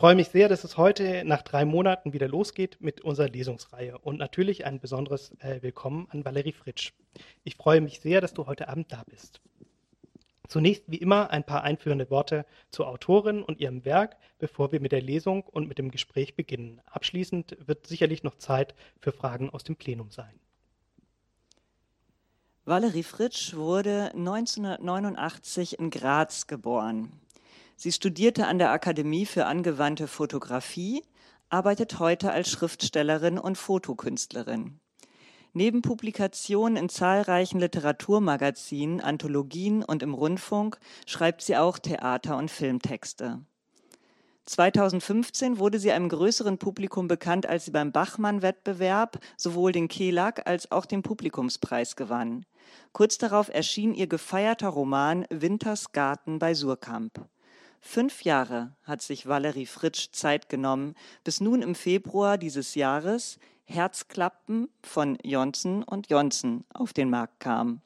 freue mich sehr, dass es heute nach drei Monaten wieder losgeht mit unserer Lesungsreihe und natürlich ein besonderes äh, Willkommen an Valerie Fritsch. Ich freue mich sehr, dass du heute Abend da bist. Zunächst wie immer ein paar einführende Worte zur Autorin und ihrem Werk, bevor wir mit der Lesung und mit dem Gespräch beginnen. Abschließend wird sicherlich noch Zeit für Fragen aus dem Plenum sein. Valerie Fritsch wurde 1989 in Graz geboren. Sie studierte an der Akademie für angewandte Fotografie, arbeitet heute als Schriftstellerin und Fotokünstlerin. Neben Publikationen in zahlreichen Literaturmagazinen, Anthologien und im Rundfunk schreibt sie auch Theater- und Filmtexte. 2015 wurde sie einem größeren Publikum bekannt, als sie beim Bachmann-Wettbewerb sowohl den Kelag als auch den Publikumspreis gewann. Kurz darauf erschien ihr gefeierter Roman Winters Garten bei Surkamp. Fünf Jahre hat sich Valerie Fritsch Zeit genommen, bis nun im Februar dieses Jahres Herzklappen von Jonsen und Jonsen auf den Markt kam.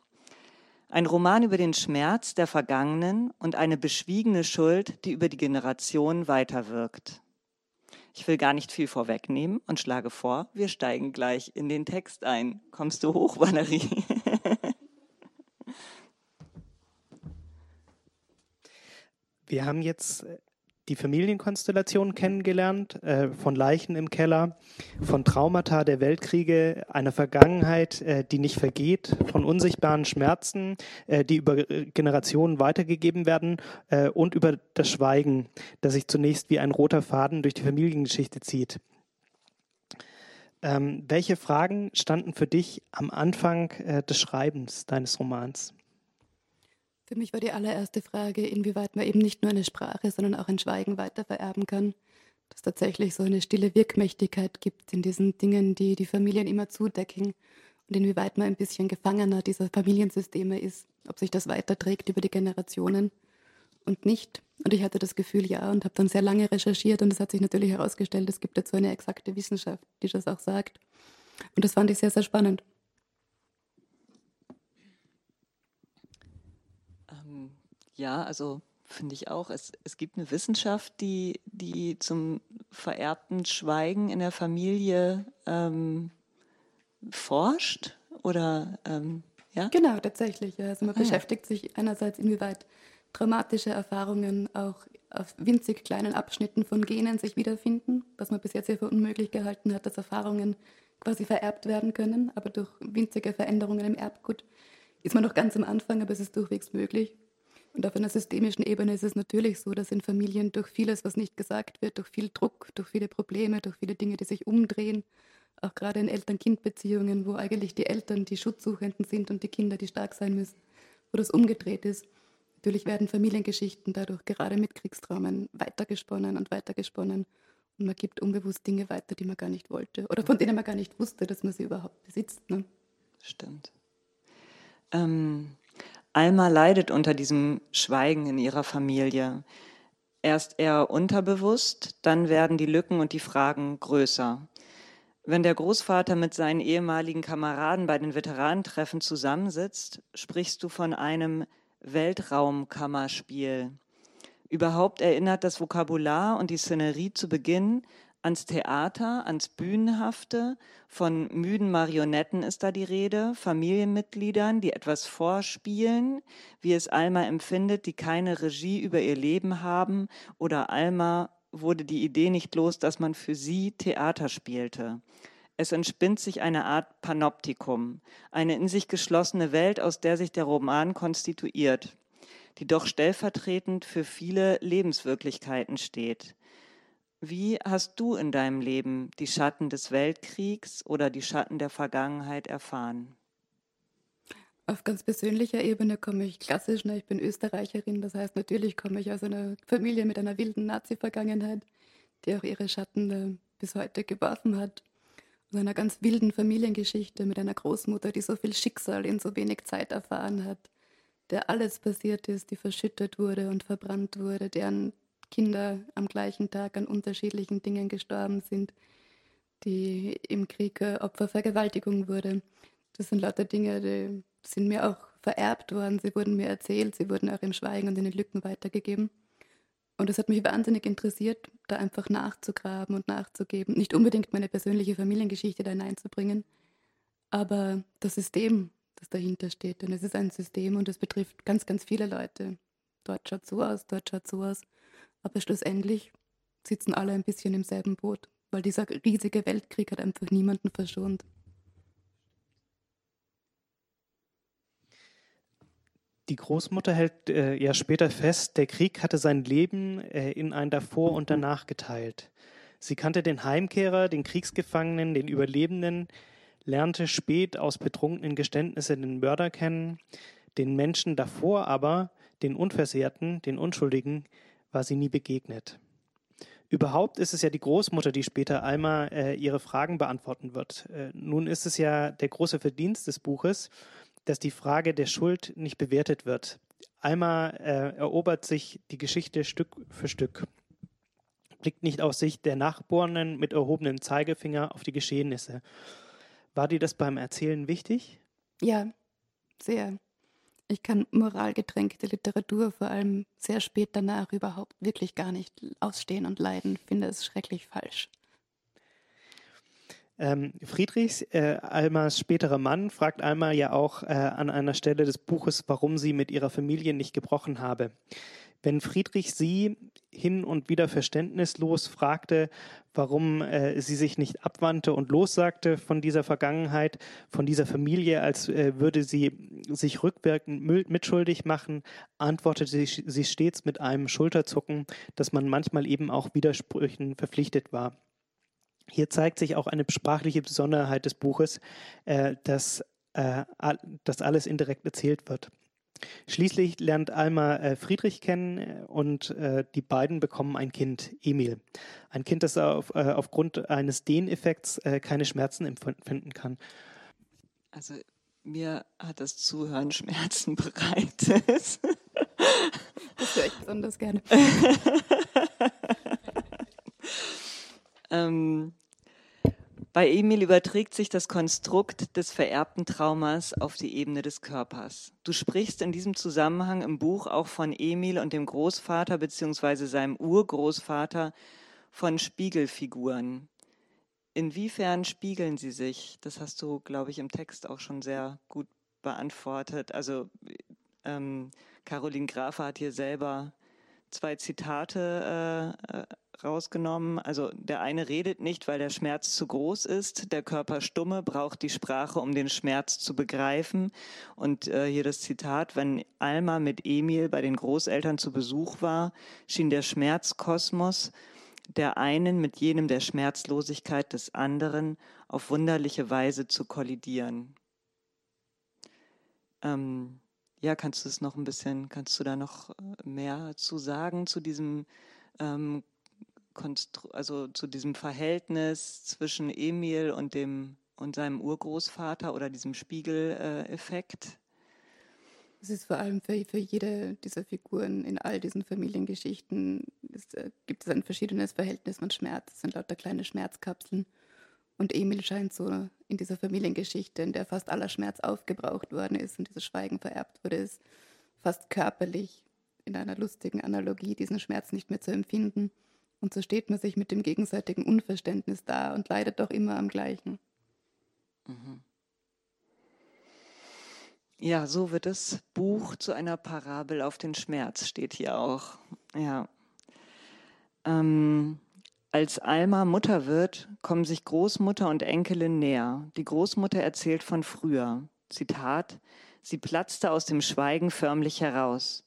Ein Roman über den Schmerz der Vergangenen und eine beschwiegene Schuld, die über die Generation weiterwirkt. Ich will gar nicht viel vorwegnehmen und schlage vor, wir steigen gleich in den Text ein. Kommst du hoch, Valerie? Wir haben jetzt die Familienkonstellation kennengelernt, äh, von Leichen im Keller, von Traumata der Weltkriege, einer Vergangenheit, äh, die nicht vergeht, von unsichtbaren Schmerzen, äh, die über Generationen weitergegeben werden äh, und über das Schweigen, das sich zunächst wie ein roter Faden durch die Familiengeschichte zieht. Ähm, welche Fragen standen für dich am Anfang äh, des Schreibens deines Romans? Für mich war die allererste Frage, inwieweit man eben nicht nur eine Sprache, sondern auch ein Schweigen weitervererben kann. Dass tatsächlich so eine stille Wirkmächtigkeit gibt in diesen Dingen, die die Familien immer zudecken und inwieweit man ein bisschen Gefangener dieser Familiensysteme ist, ob sich das weiterträgt über die Generationen und nicht. Und ich hatte das Gefühl, ja, und habe dann sehr lange recherchiert und es hat sich natürlich herausgestellt, es gibt dazu eine exakte Wissenschaft, die das auch sagt. Und das fand ich sehr, sehr spannend. Ja, also finde ich auch. Es, es gibt eine Wissenschaft, die, die zum vererbten Schweigen in der Familie ähm, forscht oder ähm, ja? Genau, tatsächlich. Ja. Also man ah, beschäftigt ja. sich einerseits, inwieweit traumatische Erfahrungen auch auf winzig kleinen Abschnitten von Genen sich wiederfinden, was man bis jetzt ja für unmöglich gehalten hat, dass Erfahrungen quasi vererbt werden können, aber durch winzige Veränderungen im Erbgut ist man noch ganz am Anfang, aber es ist durchwegs möglich. Und auf einer systemischen Ebene ist es natürlich so, dass in Familien durch vieles, was nicht gesagt wird, durch viel Druck, durch viele Probleme, durch viele Dinge, die sich umdrehen, auch gerade in Eltern-Kind-Beziehungen, wo eigentlich die Eltern die Schutzsuchenden sind und die Kinder, die stark sein müssen, wo das umgedreht ist. Natürlich werden Familiengeschichten dadurch gerade mit Kriegstraumen weitergesponnen und weitergesponnen. Und man gibt unbewusst Dinge weiter, die man gar nicht wollte oder von denen man gar nicht wusste, dass man sie überhaupt besitzt. Ne? Stimmt. Ähm, Alma leidet unter diesem Schweigen in ihrer Familie. Erst eher unterbewusst, dann werden die Lücken und die Fragen größer. Wenn der Großvater mit seinen ehemaligen Kameraden bei den Veteranentreffen zusammensitzt, sprichst du von einem Weltraumkammerspiel. Überhaupt erinnert das Vokabular und die Szenerie zu Beginn ans Theater, ans Bühnenhafte. Von müden Marionetten ist da die Rede, Familienmitgliedern, die etwas vorspielen, wie es Alma empfindet, die keine Regie über ihr Leben haben. Oder Alma wurde die Idee nicht los, dass man für sie Theater spielte. Es entspinnt sich eine Art Panoptikum, eine in sich geschlossene Welt, aus der sich der Roman konstituiert, die doch stellvertretend für viele Lebenswirklichkeiten steht. Wie hast du in deinem Leben die Schatten des Weltkriegs oder die Schatten der Vergangenheit erfahren? Auf ganz persönlicher Ebene komme ich klassisch, ne? ich bin Österreicherin, das heißt natürlich komme ich aus einer Familie mit einer wilden Nazi-Vergangenheit, die auch ihre Schatten äh, bis heute geworfen hat. Aus einer ganz wilden Familiengeschichte mit einer Großmutter, die so viel Schicksal in so wenig Zeit erfahren hat, der alles passiert ist, die verschüttet wurde und verbrannt wurde, deren Kinder am gleichen Tag an unterschiedlichen Dingen gestorben sind, die im Krieg Opfer Vergewaltigung wurde. Das sind lauter Dinge, die sind mir auch vererbt worden, sie wurden mir erzählt, sie wurden auch im Schweigen und in den Lücken weitergegeben. Und es hat mich wahnsinnig interessiert, da einfach nachzugraben und nachzugeben. Nicht unbedingt meine persönliche Familiengeschichte da hineinzubringen, aber das System, das dahinter steht. Denn es ist ein System und es betrifft ganz, ganz viele Leute. Dort schaut so aus, dort schaut so aus. Aber schlussendlich sitzen alle ein bisschen im selben Boot, weil dieser riesige Weltkrieg hat einfach niemanden verschont. Die Großmutter hält äh, ja später fest, der Krieg hatte sein Leben äh, in ein Davor und Danach geteilt. Sie kannte den Heimkehrer, den Kriegsgefangenen, den Überlebenden, lernte spät aus betrunkenen Geständnissen den Mörder kennen, den Menschen davor aber, den Unversehrten, den Unschuldigen, war sie nie begegnet. Überhaupt ist es ja die Großmutter, die später Alma äh, ihre Fragen beantworten wird. Äh, nun ist es ja der große Verdienst des Buches, dass die Frage der Schuld nicht bewertet wird. Alma äh, erobert sich die Geschichte Stück für Stück, blickt nicht aus Sicht der Nachbornen mit erhobenem Zeigefinger auf die Geschehnisse. War dir das beim Erzählen wichtig? Ja, sehr. Ich kann moralgetränkte Literatur vor allem sehr spät danach überhaupt wirklich gar nicht ausstehen und leiden, finde es schrecklich falsch. Ähm, Friedrichs, äh, Almas späterer Mann, fragt Alma ja auch äh, an einer Stelle des Buches, warum sie mit ihrer Familie nicht gebrochen habe. Wenn Friedrich sie hin und wieder verständnislos fragte, warum äh, sie sich nicht abwandte und lossagte von dieser Vergangenheit, von dieser Familie, als äh, würde sie sich rückwirkend mitschuldig machen, antwortete sie, stets mit einem Schulterzucken, dass man manchmal eben auch Widersprüchen verpflichtet war. Hier zeigt sich auch eine sprachliche Besonderheit des Buches, äh, dass, äh, dass alles indirekt erzählt wird. Schließlich lernt Alma äh, Friedrich kennen äh, und äh, die beiden bekommen ein Kind, Emil. Ein Kind, das auf, äh, aufgrund eines Dehneffekts keine Schmerzen empfinden kann. Also mir hat das Zuhören Schmerzen bereitet. Das höre ich besonders gerne. ähm, bei Emil überträgt sich das Konstrukt des vererbten Traumas auf die Ebene des Körpers. Du sprichst in diesem Zusammenhang im Buch auch von Emil und dem Großvater bzw. seinem Urgroßvater von Spiegelfiguren. Inwiefern spiegeln sie sich? Das hast du, glaube ich, im Text auch schon sehr gut beantwortet. Also ähm, Caroline Grafe hat hier selber zwei Zitate äh, äh rausgenommen. Also der eine redet nicht, weil der Schmerz zu groß ist. Der Körper stumme braucht die Sprache, um den Schmerz zu begreifen. Und äh, hier das Zitat, wenn Alma mit Emil bei den Großeltern zu Besuch war, schien der Schmerzkosmos der einen mit jenem der Schmerzlosigkeit des anderen auf wunderliche Weise zu kollidieren. Ähm, ja, kannst du es noch ein bisschen, kannst du da noch äh, mehr zu sagen zu diesem ähm, also zu diesem Verhältnis zwischen Emil und dem und seinem Urgroßvater oder diesem Spiegeleffekt? Es ist vor allem für, für jede dieser Figuren in all diesen Familiengeschichten es, äh, gibt es ein verschiedenes Verhältnis von Schmerz. Es sind lauter kleine Schmerzkapseln. Und Emil scheint so in dieser Familiengeschichte, in der fast aller Schmerz aufgebraucht worden ist und dieses Schweigen vererbt wurde, ist fast körperlich in einer lustigen Analogie diesen Schmerz nicht mehr zu empfinden. Und so steht man sich mit dem gegenseitigen Unverständnis da und leidet doch immer am gleichen. Mhm. Ja, so wird das Buch zu einer Parabel auf den Schmerz, steht hier auch. Ja. Ähm, als Alma Mutter wird, kommen sich Großmutter und Enkelin näher. Die Großmutter erzählt von früher. Zitat: Sie platzte aus dem Schweigen förmlich heraus.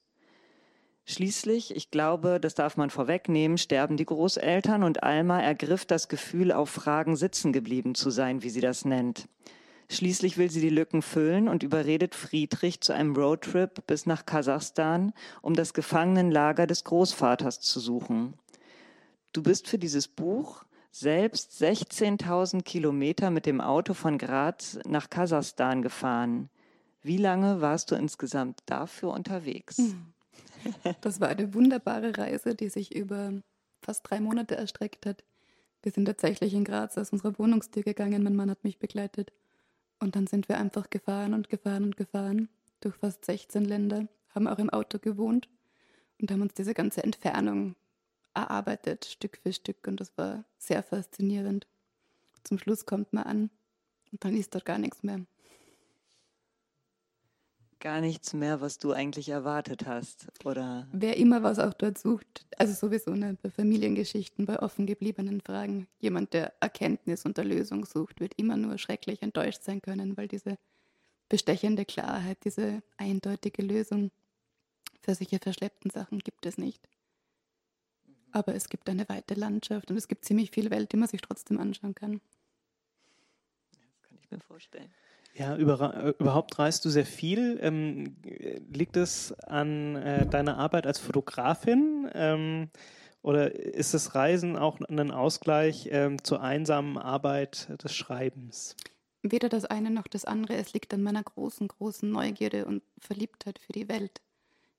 Schließlich, ich glaube, das darf man vorwegnehmen, sterben die Großeltern und Alma ergriff das Gefühl, auf Fragen sitzen geblieben zu sein, wie sie das nennt. Schließlich will sie die Lücken füllen und überredet Friedrich zu einem Roadtrip bis nach Kasachstan, um das Gefangenenlager des Großvaters zu suchen. Du bist für dieses Buch selbst 16.000 Kilometer mit dem Auto von Graz nach Kasachstan gefahren. Wie lange warst du insgesamt dafür unterwegs? Mhm. Das war eine wunderbare Reise, die sich über fast drei Monate erstreckt hat. Wir sind tatsächlich in Graz aus unserer Wohnungstür gegangen, mein Mann hat mich begleitet. Und dann sind wir einfach gefahren und gefahren und gefahren durch fast 16 Länder, haben auch im Auto gewohnt und haben uns diese ganze Entfernung erarbeitet, Stück für Stück. Und das war sehr faszinierend. Zum Schluss kommt man an und dann ist dort gar nichts mehr. Gar nichts mehr, was du eigentlich erwartet hast, oder? Wer immer was auch dort sucht, also sowieso ne, bei Familiengeschichten, bei offen gebliebenen Fragen, jemand, der Erkenntnis und Erlösung sucht, wird immer nur schrecklich enttäuscht sein können, weil diese bestechende Klarheit, diese eindeutige Lösung für solche verschleppten Sachen gibt es nicht. Aber es gibt eine weite Landschaft und es gibt ziemlich viel Welt, die man sich trotzdem anschauen kann. Das kann ich mir vorstellen. Ja, über, überhaupt reist du sehr viel. Ähm, liegt es an äh, deiner Arbeit als Fotografin ähm, oder ist das Reisen auch ein Ausgleich ähm, zur einsamen Arbeit des Schreibens? Weder das eine noch das andere. Es liegt an meiner großen, großen Neugierde und Verliebtheit für die Welt.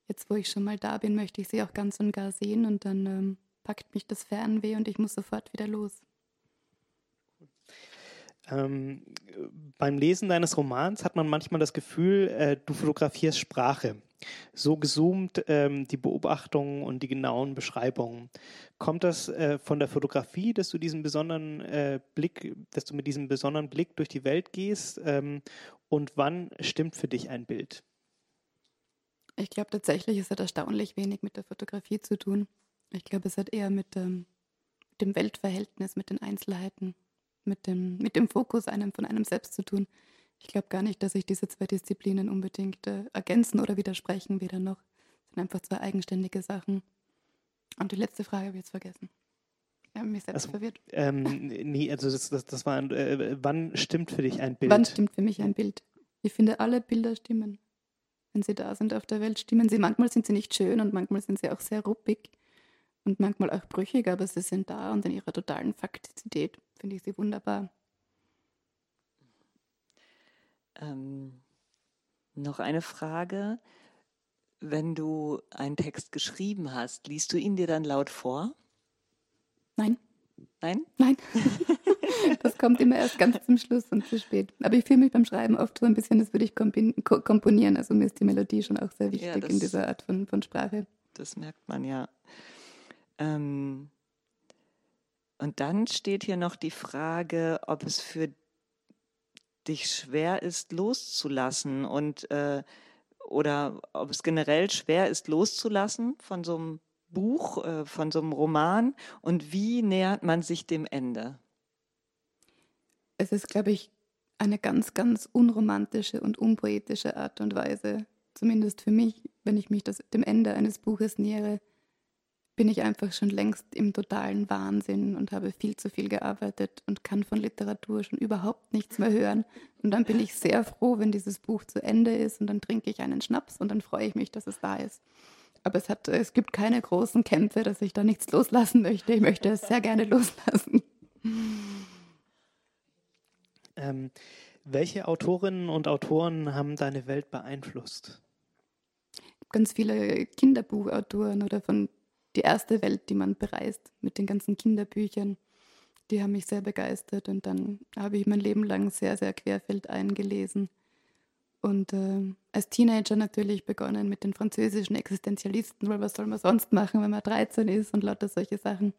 Jetzt, wo ich schon mal da bin, möchte ich sie auch ganz und gar sehen und dann ähm, packt mich das Fernweh und ich muss sofort wieder los. Ähm, beim Lesen deines Romans hat man manchmal das Gefühl, äh, du fotografierst Sprache. So gezoomt ähm, die Beobachtungen und die genauen Beschreibungen. Kommt das äh, von der Fotografie, dass du diesen besonderen äh, Blick, dass du mit diesem besonderen Blick durch die Welt gehst? Ähm, und wann stimmt für dich ein Bild? Ich glaube tatsächlich, es hat erstaunlich wenig mit der Fotografie zu tun. Ich glaube, es hat eher mit, ähm, mit dem Weltverhältnis, mit den Einzelheiten mit dem, mit dem Fokus einem von einem selbst zu tun. Ich glaube gar nicht, dass sich diese zwei Disziplinen unbedingt äh, ergänzen oder widersprechen, weder noch. Es sind einfach zwei eigenständige Sachen. Und die letzte Frage habe ich jetzt vergessen. Ich habe mich selbst also, verwirrt. Ähm, nee, also das, das, das war, äh, wann stimmt für dich ein Bild? Wann stimmt für mich ein Bild? Ich finde, alle Bilder stimmen. Wenn sie da sind auf der Welt, stimmen sie. Manchmal sind sie nicht schön und manchmal sind sie auch sehr ruppig und manchmal auch brüchig, aber sie sind da und in ihrer totalen Faktizität finde ich sie wunderbar. Ähm, noch eine Frage. Wenn du einen Text geschrieben hast, liest du ihn dir dann laut vor? Nein. Nein? Nein. das kommt immer erst ganz zum Schluss und zu spät. Aber ich fühle mich beim Schreiben oft so ein bisschen, das würde ich komponieren. Also mir ist die Melodie schon auch sehr wichtig ja, das, in dieser Art von, von Sprache. Das merkt man ja. Ähm, und dann steht hier noch die Frage, ob es für dich schwer ist, loszulassen und äh, oder ob es generell schwer ist, loszulassen von so einem Buch, äh, von so einem Roman und wie nähert man sich dem Ende? Es ist, glaube ich, eine ganz, ganz unromantische und unpoetische Art und Weise, zumindest für mich, wenn ich mich das, dem Ende eines Buches nähere, bin ich einfach schon längst im totalen Wahnsinn und habe viel zu viel gearbeitet und kann von Literatur schon überhaupt nichts mehr hören. Und dann bin ich sehr froh, wenn dieses Buch zu Ende ist und dann trinke ich einen Schnaps und dann freue ich mich, dass es da ist. Aber es, hat, es gibt keine großen Kämpfe, dass ich da nichts loslassen möchte. Ich möchte es sehr gerne loslassen. Ähm, welche Autorinnen und Autoren haben deine Welt beeinflusst? Ganz viele Kinderbuchautoren oder von die erste Welt, die man bereist mit den ganzen Kinderbüchern. Die haben mich sehr begeistert und dann habe ich mein Leben lang sehr, sehr querfeldein gelesen. Und äh, als Teenager natürlich begonnen mit den französischen Existenzialisten, weil was soll man sonst machen, wenn man 13 ist und lauter solche Sachen.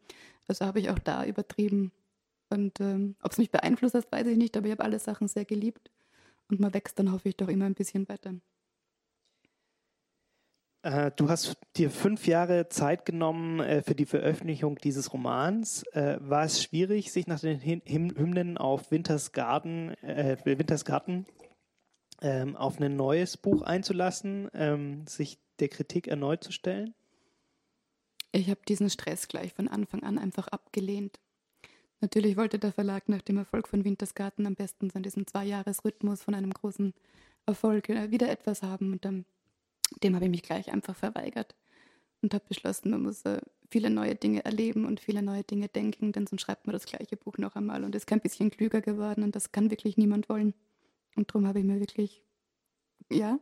Also habe ich auch da übertrieben. Und ähm, ob es mich beeinflusst hat, weiß ich nicht, aber ich habe alle Sachen sehr geliebt. Und man wächst dann hoffe ich doch immer ein bisschen weiter. Äh, du hast dir fünf Jahre Zeit genommen äh, für die Veröffentlichung dieses Romans. Äh, war es schwierig, sich nach den Hymnen auf Winters Garten, Winters Garten ähm, auf ein neues Buch einzulassen, ähm, sich der Kritik erneut zu stellen? Ich habe diesen Stress gleich von Anfang an einfach abgelehnt. Natürlich wollte der Verlag nach dem Erfolg von Wintersgarten am besten so in diesem Zwei-Jahres-Rhythmus von einem großen Erfolg wieder etwas haben und dann dem habe ich mich gleich einfach verweigert und habe beschlossen, man muss äh, viele neue Dinge erleben und viele neue Dinge denken, denn sonst schreibt man das gleiche Buch noch einmal und ist kein bisschen klüger geworden und das kann wirklich niemand wollen. Und darum habe ich mir wirklich, ja,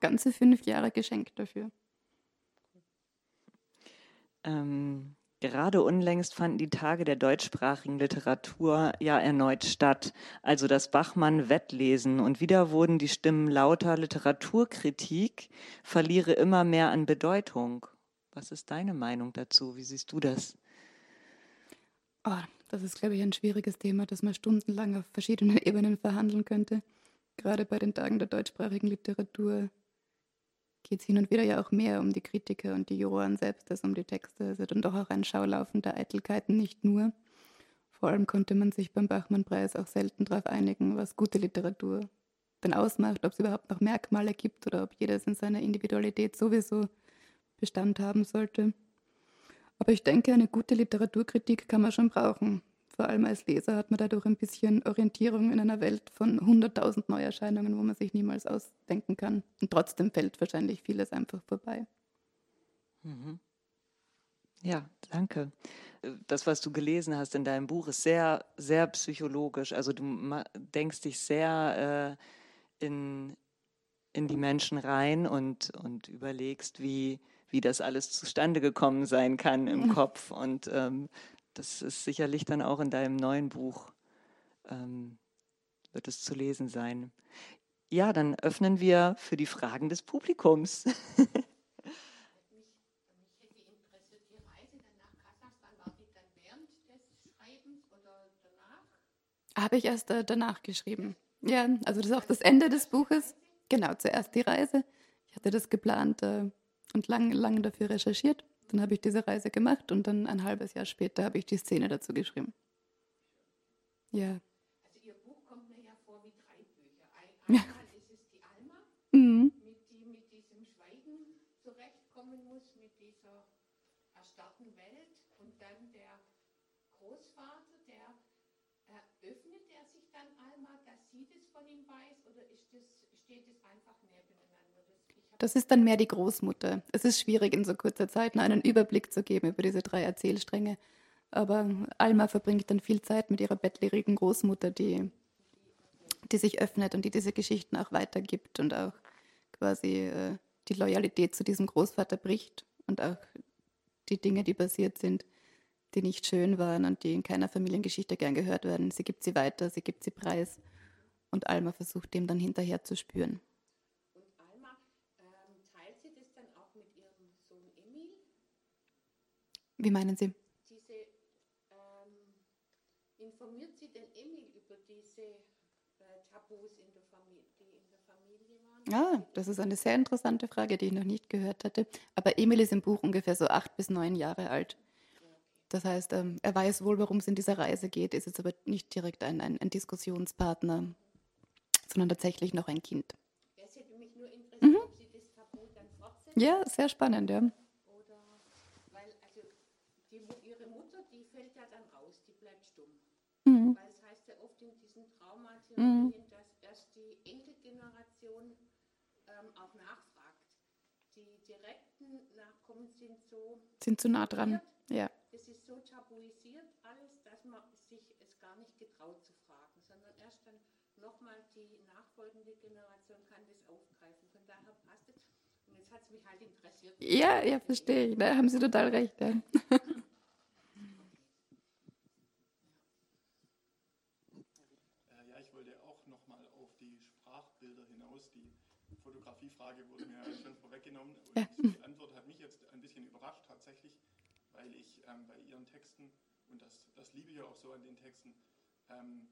ganze fünf Jahre geschenkt dafür. Ähm, Gerade unlängst fanden die Tage der deutschsprachigen Literatur ja erneut statt, also das Bachmann-Wettlesen. Und wieder wurden die Stimmen lauter, Literaturkritik verliere immer mehr an Bedeutung. Was ist deine Meinung dazu? Wie siehst du das? Oh, das ist, glaube ich, ein schwieriges Thema, das man stundenlang auf verschiedenen Ebenen verhandeln könnte. Gerade bei den Tagen der deutschsprachigen Literatur geht es hin und wieder ja auch mehr um die Kritiker und die Juroren selbst als um die Texte. Also dann doch auch ein Schaulaufen der Eitelkeiten, nicht nur. Vor allem konnte man sich beim Bachmann-Preis auch selten darauf einigen, was gute Literatur denn ausmacht, ob es überhaupt noch Merkmale gibt oder ob jedes in seiner Individualität sowieso Bestand haben sollte. Aber ich denke, eine gute Literaturkritik kann man schon brauchen. Vor allem als Leser hat man dadurch ein bisschen Orientierung in einer Welt von 100.000 Neuerscheinungen, wo man sich niemals ausdenken kann. Und trotzdem fällt wahrscheinlich vieles einfach vorbei. Mhm. Ja, danke. Das, was du gelesen hast in deinem Buch, ist sehr, sehr psychologisch. Also du denkst dich sehr äh, in, in die Menschen rein und, und überlegst, wie, wie das alles zustande gekommen sein kann im Kopf. Und ähm, das ist sicherlich dann auch in deinem neuen Buch, ähm, wird es zu lesen sein. Ja, dann öffnen wir für die Fragen des Publikums. Habe ich erst äh, danach geschrieben. Ja, also das ist auch das Ende des Buches. Genau, zuerst die Reise. Ich hatte das geplant äh, und lange, lange dafür recherchiert. Dann habe ich diese Reise gemacht und dann ein halbes Jahr später habe ich die Szene dazu geschrieben. Ja. Also Ihr Buch kommt mir ja vor wie drei Bücher. Einmal ist es die Alma, mhm. mit, die mit diesem Schweigen zurechtkommen muss, mit dieser erstarrten Welt. Und dann der Großvater, der öffnet er sich dann Alma, dass sie das von ihm weiß, oder ist das, steht es einfach nebeneinander? Das ist dann mehr die Großmutter. Es ist schwierig, in so kurzer Zeit einen Überblick zu geben über diese drei Erzählstränge. Aber Alma verbringt dann viel Zeit mit ihrer bettlerigen Großmutter, die, die sich öffnet und die diese Geschichten auch weitergibt und auch quasi äh, die Loyalität zu diesem Großvater bricht und auch die Dinge, die passiert sind, die nicht schön waren und die in keiner Familiengeschichte gern gehört werden. Sie gibt sie weiter, sie gibt sie preis und Alma versucht dem dann hinterher zu spüren. Wie meinen Sie? Diese, ähm, informiert Sie den Emil über diese äh, Tabus in der, Familie, die in der Familie waren? Ah, das ist eine sehr interessante Frage, die ich noch nicht gehört hatte. Aber Emil ist im Buch ungefähr so acht bis neun Jahre alt. Das heißt, ähm, er weiß wohl, worum es in dieser Reise geht, ist jetzt aber nicht direkt ein, ein, ein Diskussionspartner, sondern tatsächlich noch ein Kind. Es hätte mich nur interessiert, mhm. ob Sie das Tabu dann fortsetzen. Ja, sehr spannend, ja. Mhm. Weil es heißt ja oft in diesen Traumatheorien, mhm. dass erst die Enkelgeneration ähm, auch nachfragt. Die direkten Nachkommen sind so. Sind zu nah dran, ja. Es ist so tabuisiert alles, dass man sich es gar nicht getraut zu fragen, sondern erst dann nochmal die nachfolgende Generation kann das aufgreifen. Von daher passt es. Und jetzt hat es mich halt interessiert. Ja, ja, verstehe ich. Da haben Sie total recht. Ja. Frage wurde mir schon vorweggenommen und die Antwort hat mich jetzt ein bisschen überrascht tatsächlich, weil ich ähm, bei Ihren Texten, und das, das liebe ich auch so an den Texten, ähm,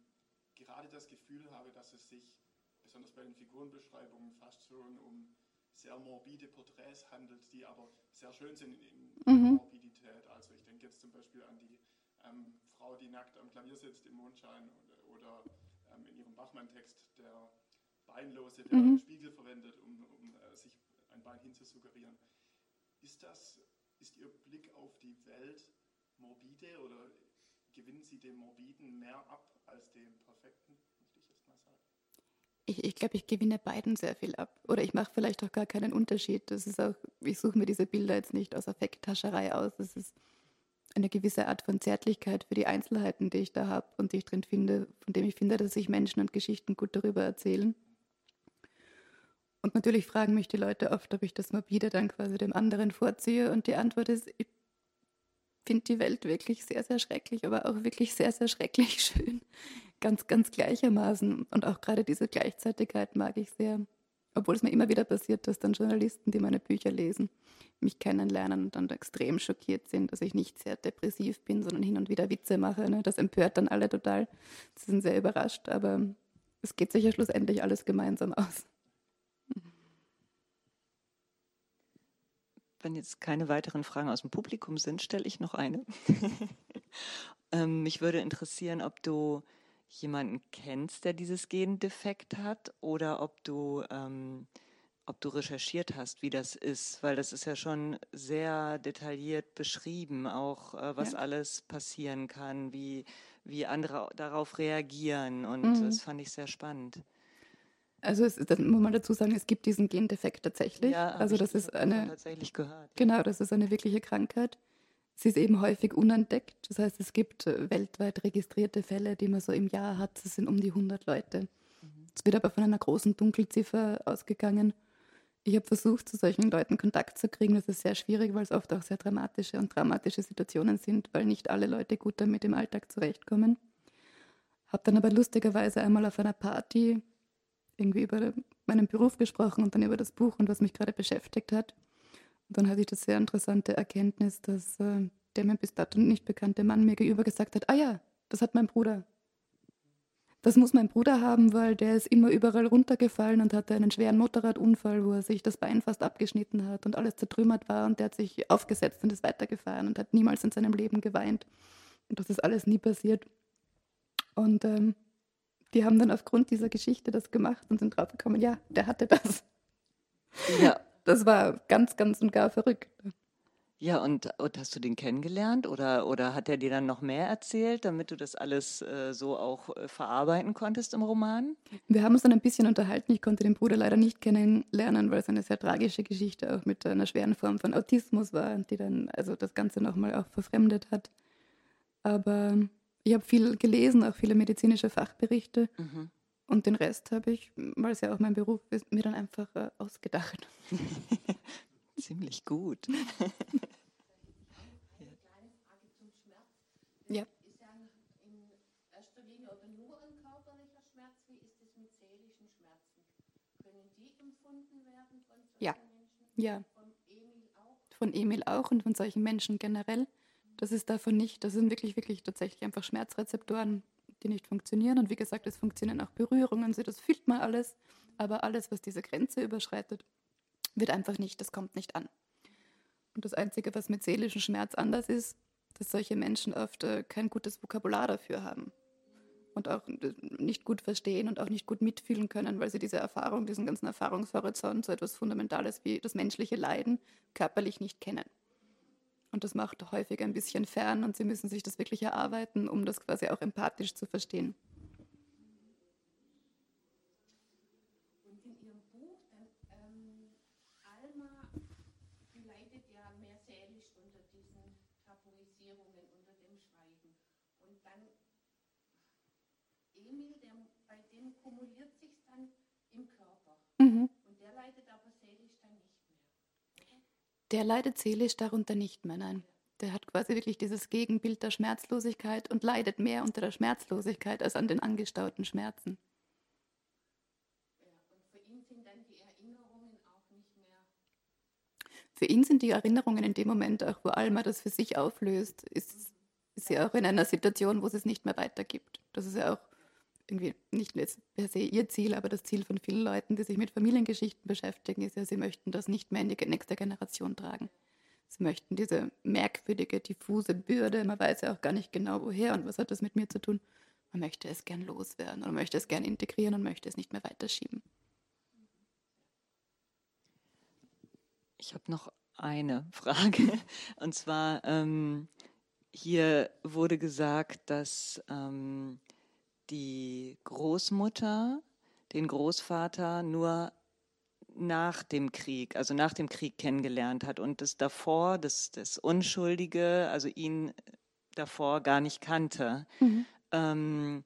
gerade das Gefühl habe, dass es sich besonders bei den Figurenbeschreibungen fast schon um sehr morbide Porträts handelt, die aber sehr schön sind in, in mhm. Morbidität. Also ich denke jetzt zum Beispiel an die ähm, Frau, die nackt am Klavier sitzt im Mondschein oder, oder ähm, in ihrem Bachmann-Text der Beinlose, der mhm. Spiegel verwendet, um, um äh, sich ein Bein hinzusuggerieren. Ist das, ist Ihr Blick auf die Welt morbide oder gewinnen Sie dem Morbiden mehr ab als dem Perfekten, möchte ich jetzt mal sagen? Ich, ich glaube, ich gewinne beiden sehr viel ab. Oder ich mache vielleicht auch gar keinen Unterschied. Das ist auch, ich suche mir diese Bilder jetzt nicht aus Affekttascherei aus. Das ist eine gewisse Art von Zärtlichkeit für die Einzelheiten, die ich da habe und die ich drin finde, von dem ich finde, dass sich Menschen und Geschichten gut darüber erzählen. Und natürlich fragen mich die Leute oft, ob ich das morbide dann quasi dem anderen vorziehe. Und die Antwort ist, ich finde die Welt wirklich sehr, sehr schrecklich, aber auch wirklich sehr, sehr schrecklich schön. Ganz, ganz gleichermaßen. Und auch gerade diese Gleichzeitigkeit mag ich sehr. Obwohl es mir immer wieder passiert, dass dann Journalisten, die meine Bücher lesen, mich kennenlernen und dann extrem schockiert sind, dass ich nicht sehr depressiv bin, sondern hin und wieder Witze mache. Ne? Das empört dann alle total. Sie sind sehr überrascht, aber es geht sich ja schlussendlich alles gemeinsam aus. Wenn jetzt keine weiteren Fragen aus dem Publikum sind, stelle ich noch eine. ähm, mich würde interessieren, ob du jemanden kennst, der dieses Gendefekt hat oder ob du, ähm, ob du recherchiert hast, wie das ist, weil das ist ja schon sehr detailliert beschrieben, auch äh, was ja. alles passieren kann, wie, wie andere darauf reagieren und mhm. das fand ich sehr spannend. Also es, das muss man dazu sagen, es gibt diesen Gendefekt tatsächlich. Ja, also das ist eine tatsächlich gehört. Genau, das ist eine wirkliche Krankheit. Sie ist eben häufig unentdeckt. Das heißt, es gibt äh, weltweit registrierte Fälle, die man so im Jahr hat. Das sind um die 100 Leute. Mhm. Es wird aber von einer großen Dunkelziffer ausgegangen. Ich habe versucht, zu solchen Leuten Kontakt zu kriegen. Das ist sehr schwierig, weil es oft auch sehr dramatische und dramatische Situationen sind, weil nicht alle Leute gut damit im Alltag zurechtkommen. Habe dann aber lustigerweise einmal auf einer Party irgendwie über meinen Beruf gesprochen und dann über das Buch und was mich gerade beschäftigt hat. Und dann hatte ich das sehr interessante Erkenntnis, dass äh, der mir bis dato nicht bekannte Mann mir gegenüber gesagt hat, ah ja, das hat mein Bruder. Das muss mein Bruder haben, weil der ist immer überall runtergefallen und hatte einen schweren Motorradunfall, wo er sich das Bein fast abgeschnitten hat und alles zertrümmert war und der hat sich aufgesetzt und ist weitergefahren und hat niemals in seinem Leben geweint. Und das ist alles nie passiert. Und ähm, die haben dann aufgrund dieser Geschichte das gemacht und sind draufgekommen, ja, der hatte das. Ja. Das war ganz, ganz und gar verrückt. Ja, und, und hast du den kennengelernt oder, oder hat er dir dann noch mehr erzählt, damit du das alles äh, so auch äh, verarbeiten konntest im Roman? Wir haben uns dann ein bisschen unterhalten. Ich konnte den Bruder leider nicht kennenlernen, weil es eine sehr tragische Geschichte auch mit einer schweren Form von Autismus war, die dann also das Ganze nochmal auch verfremdet hat. Aber ich habe viel gelesen, auch viele medizinische Fachberichte. Mhm. Und den Rest habe ich, weil es ja auch mein Beruf ist, mir dann einfach äh, ausgedacht. Ziemlich gut. ja. Ist ja in erster Linie oder nur ein körperlicher Schmerz? Wie ist es mit seelischen Schmerzen? Können die empfunden werden von solchen ja. Menschen? Ja. Von Emil auch? Von Emil auch und von solchen Menschen generell. Das ist davon nicht. Das sind wirklich, wirklich tatsächlich einfach Schmerzrezeptoren, die nicht funktionieren. Und wie gesagt, es funktionieren auch Berührungen, so das fühlt man alles. Aber alles, was diese Grenze überschreitet, wird einfach nicht, das kommt nicht an. Und das Einzige, was mit seelischem Schmerz anders ist, dass solche Menschen oft äh, kein gutes Vokabular dafür haben und auch äh, nicht gut verstehen und auch nicht gut mitfühlen können, weil sie diese Erfahrung, diesen ganzen Erfahrungshorizont, so etwas Fundamentales wie das menschliche Leiden, körperlich nicht kennen. Und das macht häufig ein bisschen fern und sie müssen sich das wirklich erarbeiten, um das quasi auch empathisch zu verstehen. Und in Ihrem Buch, dann, ähm, Alma leidet ja mehr seelisch unter diesen Tabuisierungen, unter dem Schweigen. Und dann Emil, der, bei dem kumuliert sich dann im Körper. Mhm. Und der leidet aber seelisch dann nicht der leidet seelisch darunter nicht mehr, nein. Der hat quasi wirklich dieses Gegenbild der Schmerzlosigkeit und leidet mehr unter der Schmerzlosigkeit als an den angestauten Schmerzen. für ihn sind die Erinnerungen in dem Moment, auch wo Alma das für sich auflöst, ist, ist sie auch in einer Situation, wo sie es nicht mehr weitergibt. Das ist ja auch irgendwie nicht per se ihr Ziel, aber das Ziel von vielen Leuten, die sich mit Familiengeschichten beschäftigen, ist ja, sie möchten das nicht mehr in die nächste Generation tragen. Sie möchten diese merkwürdige, diffuse Bürde, man weiß ja auch gar nicht genau woher und was hat das mit mir zu tun. Man möchte es gern loswerden oder möchte es gern integrieren und möchte es nicht mehr weiterschieben. Ich habe noch eine Frage. Und zwar, ähm, hier wurde gesagt, dass ähm, die Großmutter den Großvater nur nach dem Krieg, also nach dem Krieg kennengelernt hat und das davor, das, das Unschuldige, also ihn davor gar nicht kannte, mhm. ähm,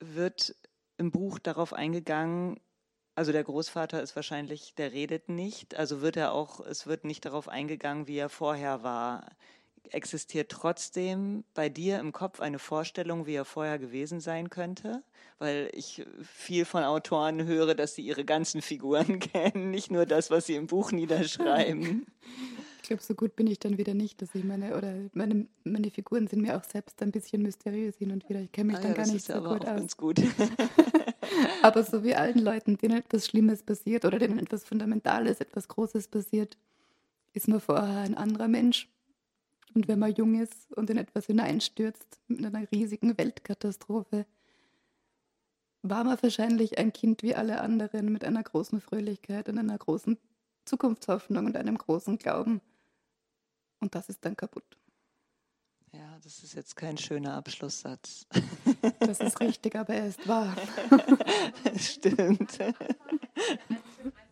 wird im Buch darauf eingegangen, also der Großvater ist wahrscheinlich, der redet nicht, also wird er auch, es wird nicht darauf eingegangen, wie er vorher war. Existiert trotzdem bei dir im Kopf eine Vorstellung, wie er vorher gewesen sein könnte? Weil ich viel von Autoren höre, dass sie ihre ganzen Figuren kennen, nicht nur das, was sie im Buch niederschreiben. Ich glaube, so gut bin ich dann wieder nicht, dass ich meine, oder meine, meine Figuren sind mir auch selbst ein bisschen mysteriös hin und wieder. Ich kenne mich ah, dann ja, gar nicht so gut aus. Ganz gut. aber so wie allen Leuten, denen etwas Schlimmes passiert oder denen etwas Fundamentales, etwas Großes passiert, ist man vorher ein anderer Mensch. Und wenn man jung ist und in etwas hineinstürzt, mit einer riesigen Weltkatastrophe, war man wahrscheinlich ein Kind wie alle anderen mit einer großen Fröhlichkeit und einer großen Zukunftshoffnung und einem großen Glauben. Und das ist dann kaputt. Ja, das ist jetzt kein schöner Abschlusssatz. Das ist richtig, aber er ist wahr. Stimmt. Als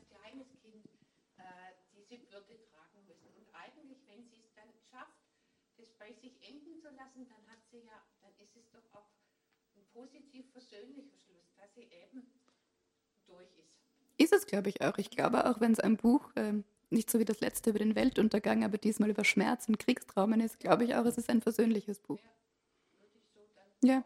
kleines Kind äh, diese Würde tragen müssen. Und eigentlich, wenn sie es dann schafft, das bei sich enden zu lassen, dann hat sie ja, dann ist es doch auch ein positiv versöhnlicher Schluss, dass sie eben durch ist. Ist es, glaube ich, auch. Ich glaube auch, wenn es ein Buch ähm, nicht so wie das letzte über den Weltuntergang, aber diesmal über Schmerz und Kriegstraumen ist, glaube ich auch, es ist ein versöhnliches Buch. Ja.